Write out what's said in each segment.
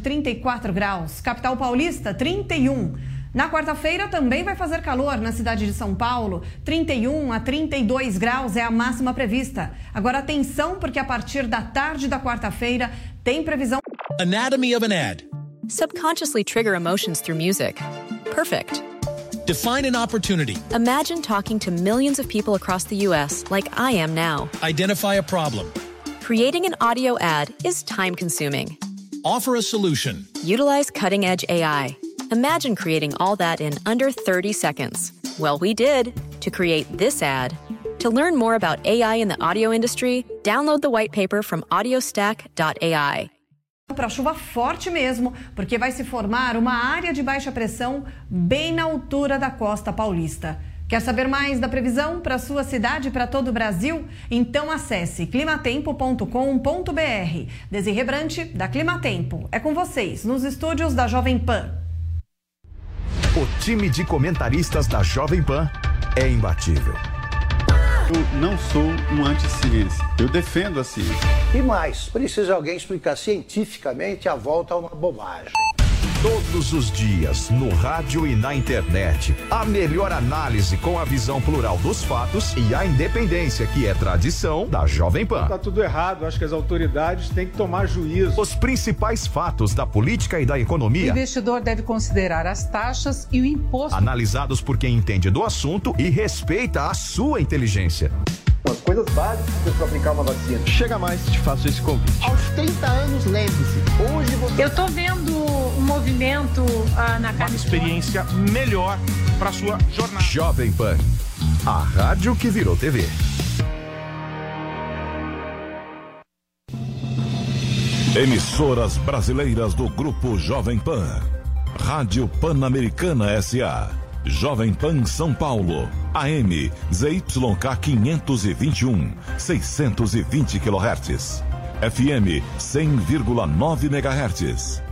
34 graus. Capital Paulista, 31. Na quarta-feira também vai fazer calor na cidade de São Paulo. 31 a 32 graus é a máxima prevista. Agora atenção, porque a partir da tarde da quarta-feira tem previsão. Anatomy of an ad. Subconsciously trigger emotions through music. Perfect. Define an opportunity. Imagine talking to millions of people across the U.S. like I am now. Identify a problem. Creating an audio ad is time consuming. Offer a solution. Utilize cutting edge AI. Imagine creating all that in under 30 seconds. Well, we did to create this ad. To learn more about AI in the audio industry, download the white paper from audiostack.ai. Para chuva forte mesmo, porque vai se formar uma área de baixa pressão bem na altura da costa paulista. Quer saber mais da previsão para sua cidade e para todo o Brasil? Então acesse climatempo.com.br. Desirrebrante da Climatempo. É com vocês, nos estúdios da Jovem Pan. O time de comentaristas da Jovem Pan é imbatível. Eu não sou um anti-ciência. Eu defendo a ciência. E mais, precisa alguém explicar cientificamente a volta a uma bobagem. Todos os dias, no rádio e na internet. A melhor análise com a visão plural dos fatos e a independência, que é tradição da Jovem Pan. Tá tudo errado, acho que as autoridades têm que tomar juízo. Os principais fatos da política e da O economia, investidor deve considerar as taxas e o imposto. analisados por quem entende do assunto e respeita a sua inteligência. As coisas básicas para aplicar uma vacina. Chega mais, te faço esse convite. Aos 30 anos, lembre-se, hoje você... Eu tô vendo um movimento ah, na Uma experiência melhor para sua jornada. Jovem Pan, a rádio que virou TV. Emissoras brasileiras do Grupo Jovem Pan. Rádio Pan-Americana SA. Jovem Pan São Paulo. AM ZYK 521, 620 kHz. FM 100,9 MHz.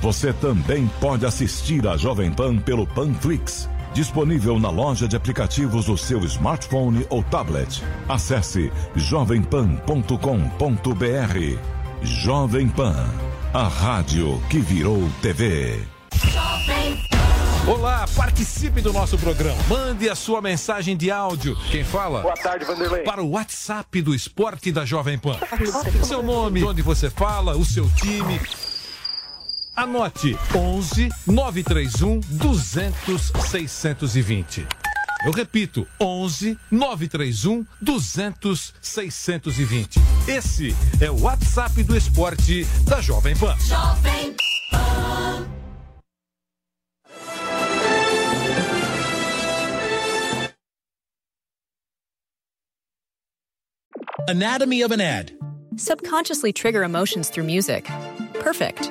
Você também pode assistir a Jovem Pan pelo Panflix, disponível na loja de aplicativos do seu smartphone ou tablet. Acesse jovempan.com.br. Jovem Pan, a rádio que virou TV. Olá, participe do nosso programa. Mande a sua mensagem de áudio. Quem fala? Boa tarde, Vanderlei. Para o WhatsApp do Esporte da Jovem Pan. Seu nome, de onde você fala, o seu time. Anote 11 931 200 620. Eu repito, 11 931 200 620. Esse é o WhatsApp do esporte da Jovem Pan. Jovem Pan. Anatomy of an ad. Subconsciously trigger emotions through music. Perfect.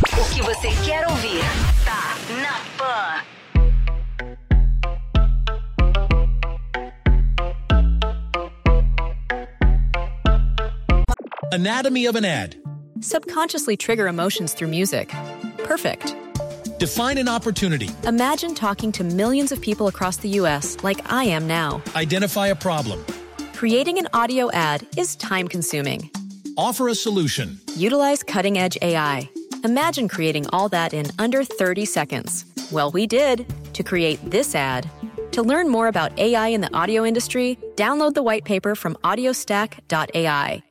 O que você quer ouvir tá na Pan. Anatomy of an ad. Subconsciously trigger emotions through music. Perfect. Define an opportunity. Imagine talking to millions of people across the US like I am now. Identify a problem. Creating an audio ad is time consuming. Offer a solution. Utilize cutting edge AI. Imagine creating all that in under 30 seconds. Well, we did to create this ad. To learn more about AI in the audio industry, download the white paper from audiostack.ai.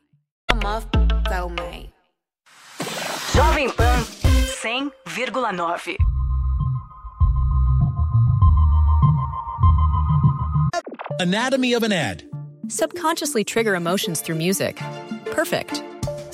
Jovem Pan 100,9. Anatomy of an ad. Subconsciously trigger emotions through music. Perfect.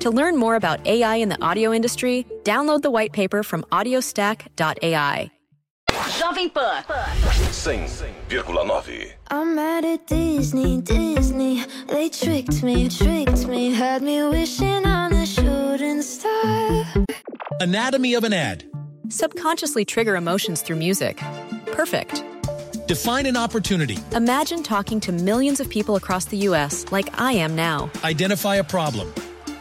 To learn more about AI in the audio industry, download the white paper from audiostack.ai. Jovem Pan 100,9. I'm mad at Disney, Disney. They tricked me, tricked me, had me wishing on a shooting star. Anatomy of an ad. Subconsciously trigger emotions through music. Perfect. Define an opportunity. Imagine talking to millions of people across the US like I am now. Identify a problem.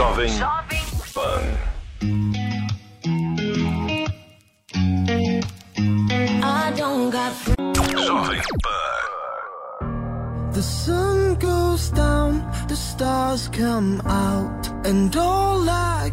Jovem Pan. I don't got Jovem Pan. The sun goes down, the stars come out, and all I